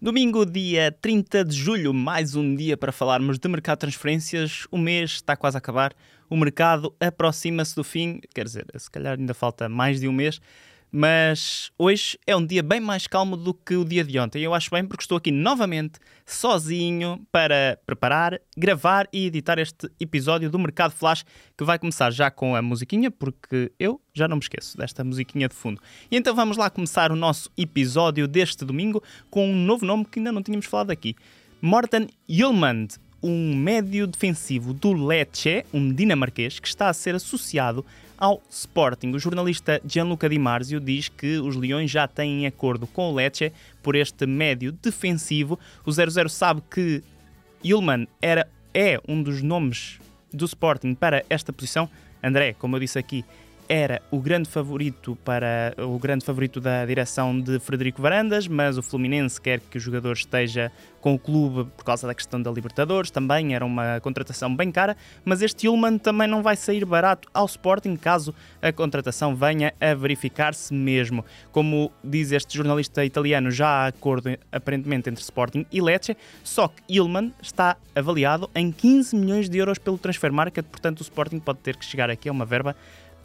Domingo, dia 30 de julho, mais um dia para falarmos de mercado de transferências. O mês está quase a acabar, o mercado aproxima-se do fim, quer dizer, se calhar ainda falta mais de um mês, mas hoje é um dia bem mais calmo do que o dia de ontem. Eu acho bem porque estou aqui novamente sozinho para preparar, gravar e editar este episódio do Mercado Flash que vai começar já com a musiquinha, porque eu já não me esqueço desta musiquinha de fundo. E então vamos lá começar o nosso episódio deste domingo com um novo nome que ainda não tínhamos falado aqui. Morten Yulmand, um médio defensivo do Lecce, um dinamarquês, que está a ser associado ao Sporting. O jornalista Gianluca Di Marzio diz que os Leões já têm acordo com o Lecce por este médio defensivo. O 00 sabe que Ilman era, é um dos nomes do Sporting para esta posição. André, como eu disse aqui, era o grande favorito para o grande favorito da direção de Frederico Varandas, mas o Fluminense quer que o jogador esteja com o clube por causa da questão da Libertadores, também era uma contratação bem cara, mas este Ullman também não vai sair barato ao Sporting caso a contratação venha a verificar-se mesmo. Como diz este jornalista italiano, já há acordo aparentemente entre Sporting e Lecce, só que Ilman está avaliado em 15 milhões de euros pelo transfer market, portanto o Sporting pode ter que chegar aqui a uma verba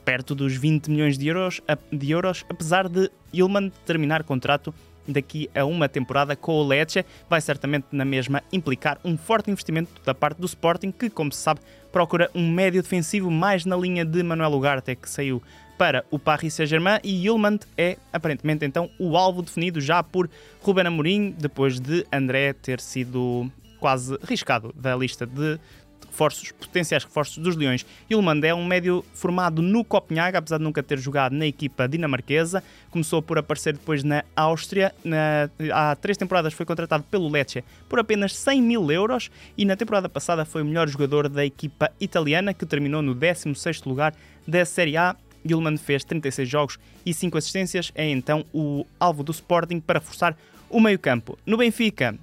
perto dos 20 milhões de euros, de euros apesar de Ilman terminar contrato daqui a uma temporada com o Lecce, vai certamente na mesma implicar um forte investimento da parte do Sporting, que, como se sabe, procura um médio defensivo mais na linha de Manuel Ugarte, que saiu para o Paris Saint-Germain, e Ilman é, aparentemente, então, o alvo definido já por Ruben Amorim, depois de André ter sido quase riscado da lista de reforços, potenciais reforços dos Leões. Ilmand é um médio formado no Copenhague, apesar de nunca ter jogado na equipa dinamarquesa. Começou por aparecer depois na Áustria. Na, há três temporadas foi contratado pelo Lecce por apenas 100 mil euros e na temporada passada foi o melhor jogador da equipa italiana, que terminou no 16º lugar da Série A Gilman fez 36 jogos e 5 assistências, é então o alvo do Sporting para forçar o meio-campo. No Benfica,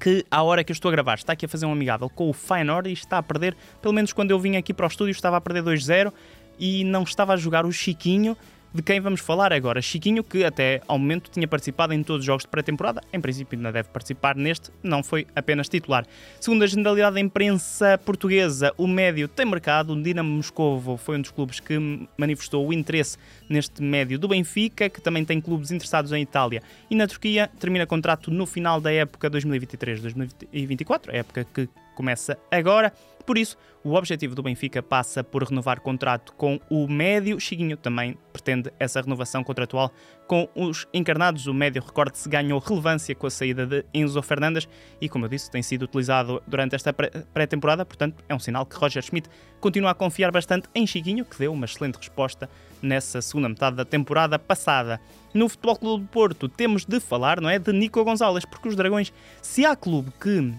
que à hora que eu estou a gravar está aqui a fazer um amigável com o Feyenoord e está a perder, pelo menos quando eu vim aqui para o estúdio estava a perder 2-0 e não estava a jogar o Chiquinho de quem vamos falar agora. Chiquinho, que até ao momento tinha participado em todos os jogos de pré-temporada, em princípio ainda deve participar neste, não foi apenas titular. Segundo a generalidade da imprensa portuguesa, o médio tem mercado. O Dinamo Moscovo foi um dos clubes que manifestou o interesse neste médio do Benfica, que também tem clubes interessados em Itália. E na Turquia termina contrato no final da época 2023-2024, a época que começa agora. Por isso, o objetivo do Benfica passa por renovar contrato com o médio. Chiguinho também pretende essa renovação contratual com os encarnados. O médio, recorde-se, ganhou relevância com a saída de Enzo Fernandes e, como eu disse, tem sido utilizado durante esta pré-temporada. Portanto, é um sinal que Roger Schmidt continua a confiar bastante em Chiguinho, que deu uma excelente resposta nessa segunda metade da temporada passada. No Futebol Clube do Porto temos de falar, não é, de Nico Gonzalez, porque os Dragões, se há clube que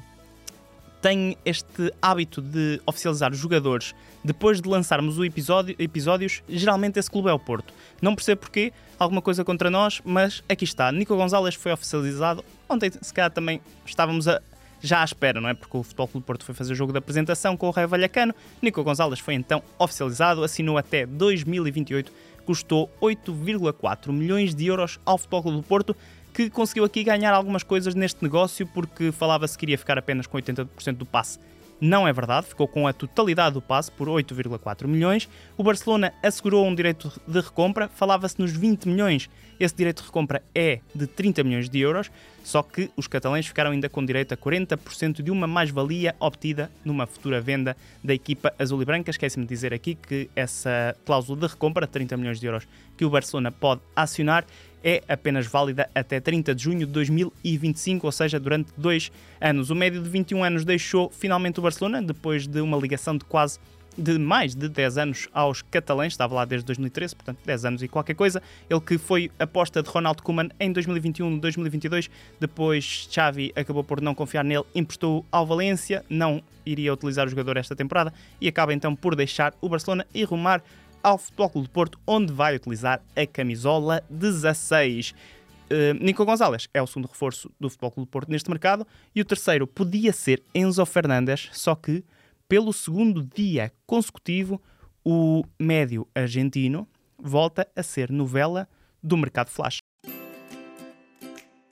tem este hábito de oficializar os jogadores depois de lançarmos o episódio, episódios, geralmente esse clube é o Porto. Não percebo porquê, alguma coisa contra nós, mas aqui está. Nico Gonzalez foi oficializado. Ontem, se calhar, também estávamos a, já à espera, não é? Porque o Futebol Clube Porto foi fazer o jogo da apresentação com o Raio Vallecano. Nico Gonzalez foi então oficializado, assinou até 2028, custou 8,4 milhões de euros ao Futebol Clube do Porto que conseguiu aqui ganhar algumas coisas neste negócio porque falava-se que iria ficar apenas com 80% do passe. Não é verdade, ficou com a totalidade do passe por 8,4 milhões. O Barcelona assegurou um direito de recompra, falava-se nos 20 milhões. Esse direito de recompra é de 30 milhões de euros, só que os catalães ficaram ainda com direito a 40% de uma mais-valia obtida numa futura venda da equipa azul e branca. Esquece-me de dizer aqui que essa cláusula de recompra, 30 milhões de euros, que o Barcelona pode acionar, é apenas válida até 30 de junho de 2025, ou seja, durante dois anos. O médio de 21 anos deixou finalmente o Barcelona, depois de uma ligação de quase de mais de 10 anos aos catalães, estava lá desde 2013, portanto 10 anos e qualquer coisa. Ele que foi aposta de Ronald Koeman em 2021-2022, depois Xavi acabou por não confiar nele, emprestou ao Valência, não iria utilizar o jogador esta temporada e acaba então por deixar o Barcelona e rumar ao Futebol Clube do Porto, onde vai utilizar a camisola 16. Uh, Nico Gonzalez é o segundo reforço do Futebol Clube do Porto neste mercado e o terceiro podia ser Enzo Fernandes, só que pelo segundo dia consecutivo o médio argentino volta a ser novela do mercado flash.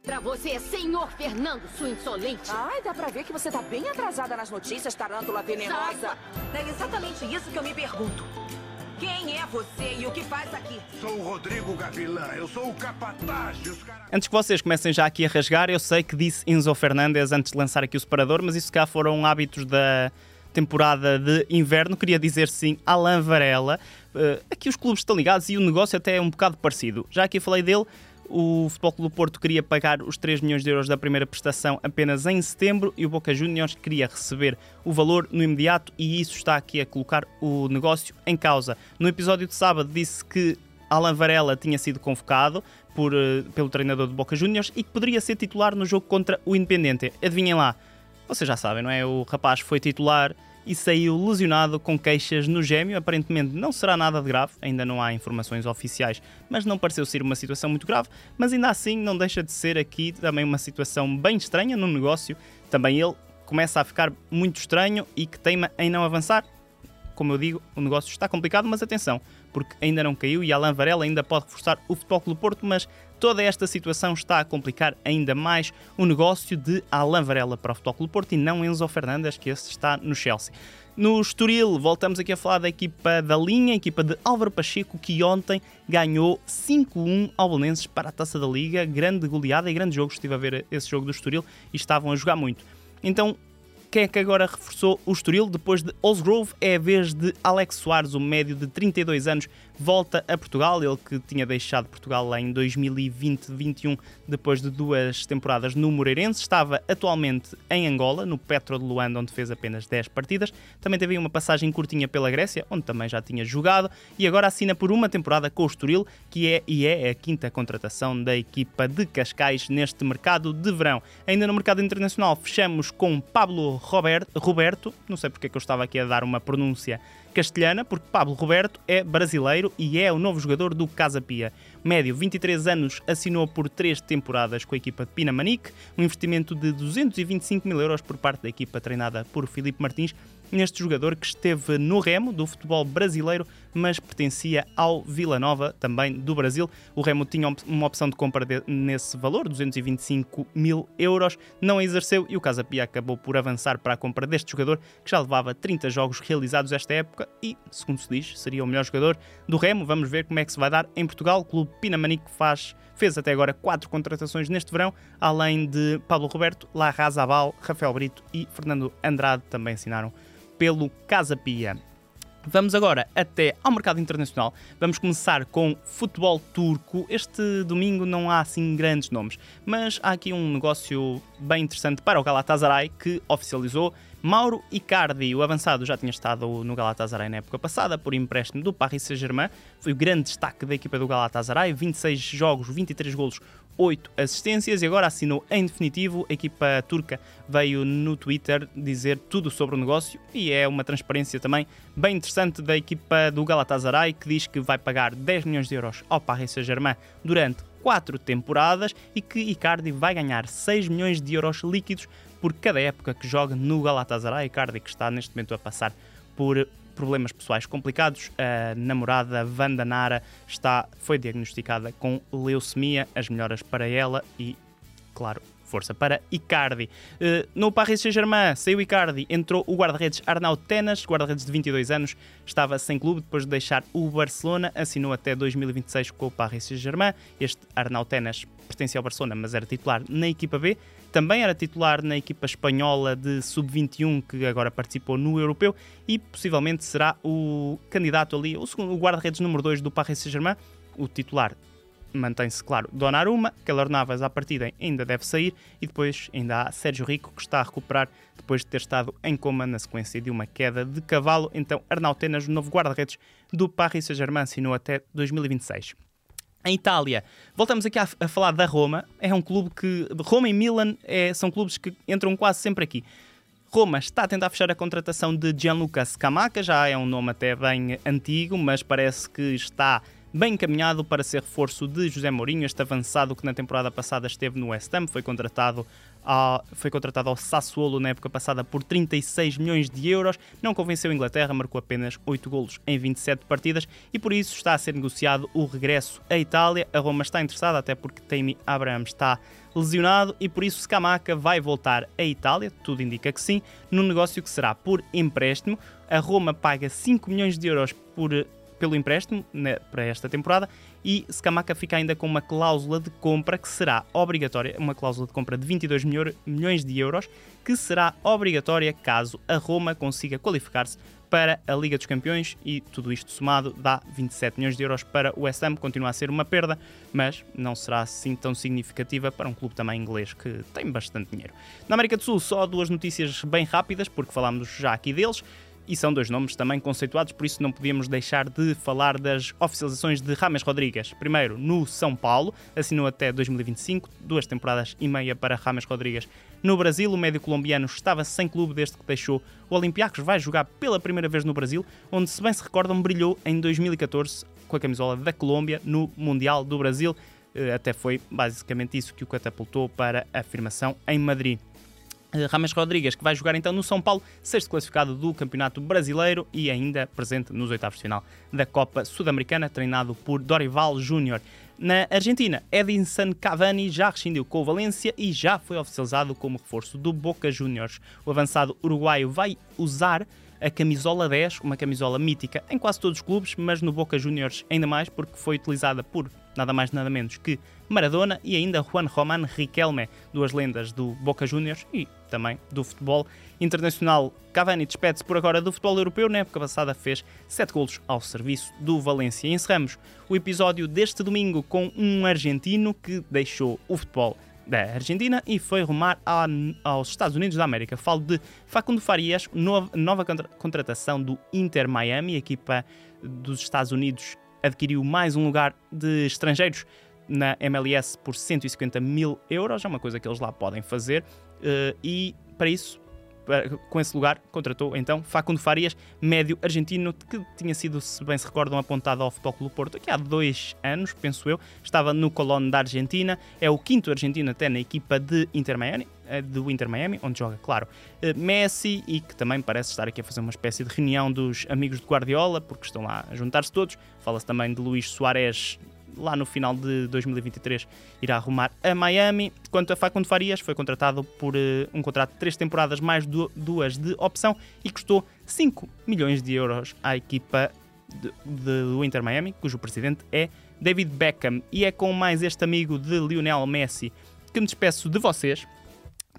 Pra você, senhor Fernando, sua insolente. Ai, dá pra ver que você tá bem atrasada nas notícias, tarântula venenosa. É exatamente isso que eu me pergunto. Quem é você e o que faz aqui? Sou o Rodrigo Gavilã, eu sou o capataz dos caras... Antes que vocês comecem já aqui a rasgar, eu sei que disse Enzo Fernandes antes de lançar aqui o separador, mas isso cá foram hábitos da temporada de inverno. Queria dizer sim Alain Varela. Uh, aqui os clubes estão ligados e o negócio até é um bocado parecido. Já aqui falei dele, o Futebol Clube do Porto queria pagar os 3 milhões de euros da primeira prestação apenas em setembro e o Boca Juniors queria receber o valor no imediato e isso está aqui a colocar o negócio em causa. No episódio de sábado disse que Alan Varela tinha sido convocado por, uh, pelo treinador do Boca Juniors e que poderia ser titular no jogo contra o Independente. Adivinhem lá, vocês já sabem, não é? O rapaz foi titular e saiu lesionado com queixas no gêmeo. Aparentemente não será nada de grave, ainda não há informações oficiais, mas não pareceu ser uma situação muito grave. Mas ainda assim, não deixa de ser aqui também uma situação bem estranha no negócio. Também ele começa a ficar muito estranho e que teima em não avançar. Como eu digo, o negócio está complicado, mas atenção, porque ainda não caiu e Alain Varela ainda pode reforçar o Futebol Clube Porto, mas Toda esta situação está a complicar ainda mais o negócio de Alain Varela para o Futebol Porto e não Enzo Fernandes, que esse está no Chelsea. No Estoril, voltamos aqui a falar da equipa da linha, a equipa de Álvaro Pacheco, que ontem ganhou 5-1 ao Belenenses para a Taça da Liga. Grande goleada e grande jogo. Estive a ver esse jogo do Estoril e estavam a jogar muito. Então, quem é que agora reforçou o Estoril? Depois de Osgrove, é a vez de Alex Soares, o médio de 32 anos, volta a Portugal. Ele que tinha deixado Portugal em 2020-21, depois de duas temporadas no Moreirense. Estava atualmente em Angola, no Petro de Luanda, onde fez apenas 10 partidas. Também teve uma passagem curtinha pela Grécia, onde também já tinha jogado. E agora assina por uma temporada com o Estoril, que é e é a quinta contratação da equipa de Cascais neste mercado de verão. Ainda no mercado internacional, fechamos com Pablo Roberto, não sei porque é que eu estava aqui a dar uma pronúncia castelhana, porque Pablo Roberto é brasileiro e é o novo jogador do Casa Pia. Médio, 23 anos, assinou por três temporadas com a equipa de Pinamanique, um investimento de 225 mil euros por parte da equipa treinada por Filipe Martins, neste jogador que esteve no remo do futebol brasileiro, mas pertencia ao Vila Nova, também do Brasil. O Remo tinha uma opção de compra de, nesse valor, 225 mil euros, não a exerceu e o Casa Pia acabou por avançar para a compra deste jogador, que já levava 30 jogos realizados esta época e, segundo se diz, seria o melhor jogador do Remo. Vamos ver como é que se vai dar em Portugal. O clube Pinamanique faz, fez até agora quatro contratações neste verão, além de Pablo Roberto, Larra Zabal, Rafael Brito e Fernando Andrade também assinaram pelo Casa Pia. Vamos agora até ao mercado internacional. Vamos começar com futebol turco. Este domingo não há assim grandes nomes, mas há aqui um negócio bem interessante para o Galatasaray que oficializou Mauro Icardi, o avançado, já tinha estado no Galatasaray na época passada por empréstimo do Paris Saint-Germain. Foi o grande destaque da equipa do Galatasaray, 26 jogos, 23 golos, 8 assistências e agora assinou em definitivo. A equipa turca veio no Twitter dizer tudo sobre o negócio e é uma transparência também bem interessante da equipa do Galatasaray que diz que vai pagar 10 milhões de euros ao Paris Saint-Germain durante 4 temporadas e que Icardi vai ganhar 6 milhões de euros líquidos por cada época que joga no Galatasaray. Icardi que está neste momento a passar por problemas pessoais complicados. A namorada Wanda Nara está, foi diagnosticada com leucemia, as melhoras para ela e, claro, força para Icardi. Uh, no Paris Saint-Germain saiu Icardi, entrou o guarda-redes Arnaud Tenas, guarda-redes de 22 anos, estava sem clube depois de deixar o Barcelona, assinou até 2026 com o Paris Saint-Germain. Este Arnaud Tenas pertencia ao Barcelona, mas era titular na equipa B. Também era titular na equipa espanhola de sub-21, que agora participou no Europeu, e possivelmente será o candidato ali, o, segundo, o guarda-redes número 2 do Paris Saint-Germain, o titular mantém-se, claro, Donnarumma, Keller Navas à partida ainda deve sair e depois ainda há Sérgio Rico que está a recuperar depois de ter estado em coma na sequência de uma queda de cavalo. Então, Arnau Tenas, novo guarda-redes do Paris Saint-Germain, assinou até 2026. Em Itália, voltamos aqui a, a, falar da Roma. É um clube que. Roma e Milan é, são clubes que entram quase sempre aqui. Roma está a tentar fechar a contratação de Gianluca Scamacca, já é um nome até bem antigo, mas parece que está bem encaminhado para ser reforço de José Mourinho, este avançado que na temporada passada esteve no West Ham, foi contratado foi contratado ao Sassuolo na época passada por 36 milhões de euros, não convenceu a Inglaterra, marcou apenas 8 golos em 27 partidas e por isso está a ser negociado o regresso à Itália. A Roma está interessada, até porque Tammy Abraham está lesionado e por isso Scamacca vai voltar à Itália, tudo indica que sim, num negócio que será por empréstimo. A Roma paga 5 milhões de euros por pelo empréstimo né, para esta temporada e Scamacca fica ainda com uma cláusula de compra que será obrigatória, uma cláusula de compra de 22 milhões de euros, que será obrigatória caso a Roma consiga qualificar-se para a Liga dos Campeões e tudo isto somado dá 27 milhões de euros para o West Ham, continua a ser uma perda, mas não será assim tão significativa para um clube também inglês que tem bastante dinheiro. Na América do Sul, só duas notícias bem rápidas, porque falámos já aqui deles e são dois nomes também conceituados, por isso não podíamos deixar de falar das oficializações de Rames Rodrigues. Primeiro, no São Paulo, assinou até 2025, duas temporadas e meia para Rames Rodrigues. No Brasil, o médio colombiano estava sem clube desde que deixou o Olympiacos, vai jogar pela primeira vez no Brasil, onde, se bem se recordam, brilhou em 2014 com a camisola da Colômbia no Mundial do Brasil. Eh, até foi basicamente isso que o catapultou para a afirmação em Madrid. Eh, Rames Rodrigues, que vai jogar então no São Paulo, sexto classificado do Campeonato Brasileiro e ainda presente nos oitavos de final da Copa Sul-Americana, treinado por Dorival Júnior. Na Argentina, Edinson Cavani já rescindiu com o Valência e já foi oficializado como reforço do Boca Juniors. O avançado uruguaio vai usar a camisola 10, uma camisola mítica em quase todos os clubes, mas no Boca Juniors ainda mais porque foi utilizada por nada mais nada menos que Maradona e ainda Juan Román Riquelme, duas lendas do Boca Juniors e também do futebol internacional. Cavani despede-se por agora do futebol europeu. Na época passada fez 7 golos ao serviço do Valência. Encerramos o episódio deste domingo com um argentino que deixou o futebol da Argentina e foi rumar a, aos Estados Unidos da América. Falo de Facundo Farias, nova, nova contratação do Inter Miami, equipa dos Estados Unidos adquiriu mais um lugar de estrangeiros na MLS por 150 mil euros, é uma coisa que eles lá podem fazer, uh, e para isso, com esse lugar, contratou então Facundo Farias, médio argentino, que tinha sido, se bem se recordam, apontado ao Futebol Clube Porto aqui há dois anos, penso eu, estava no Colón da Argentina, é o quinto argentino até na equipa de Inter Miami, eh, do Inter Miami, onde joga, claro, eh, Messi e que também parece estar aqui a fazer uma espécie de reunião dos amigos de Guardiola, porque estão lá a juntar-se todos. Fala-se também de Luís Soares lá no final de 2023 irá arrumar a Miami. Quanto a Facundo Farias, foi contratado por uh, um contrato de três temporadas mais du duas de opção e custou 5 milhões de euros à equipa de, de, do Inter Miami, cujo presidente é David Beckham. E é com mais este amigo de Lionel Messi que me despeço de vocês.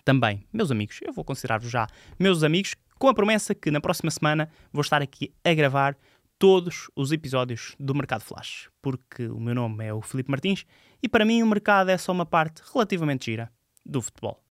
Também, meus amigos, eu vou considerar-vos já meus amigos, com a promessa que na próxima semana vou estar aqui a gravar todos os episódios do Mercado Flash, porque o meu nome é o Felipe Martins e para mim o mercado é só uma parte relativamente gira do futebol.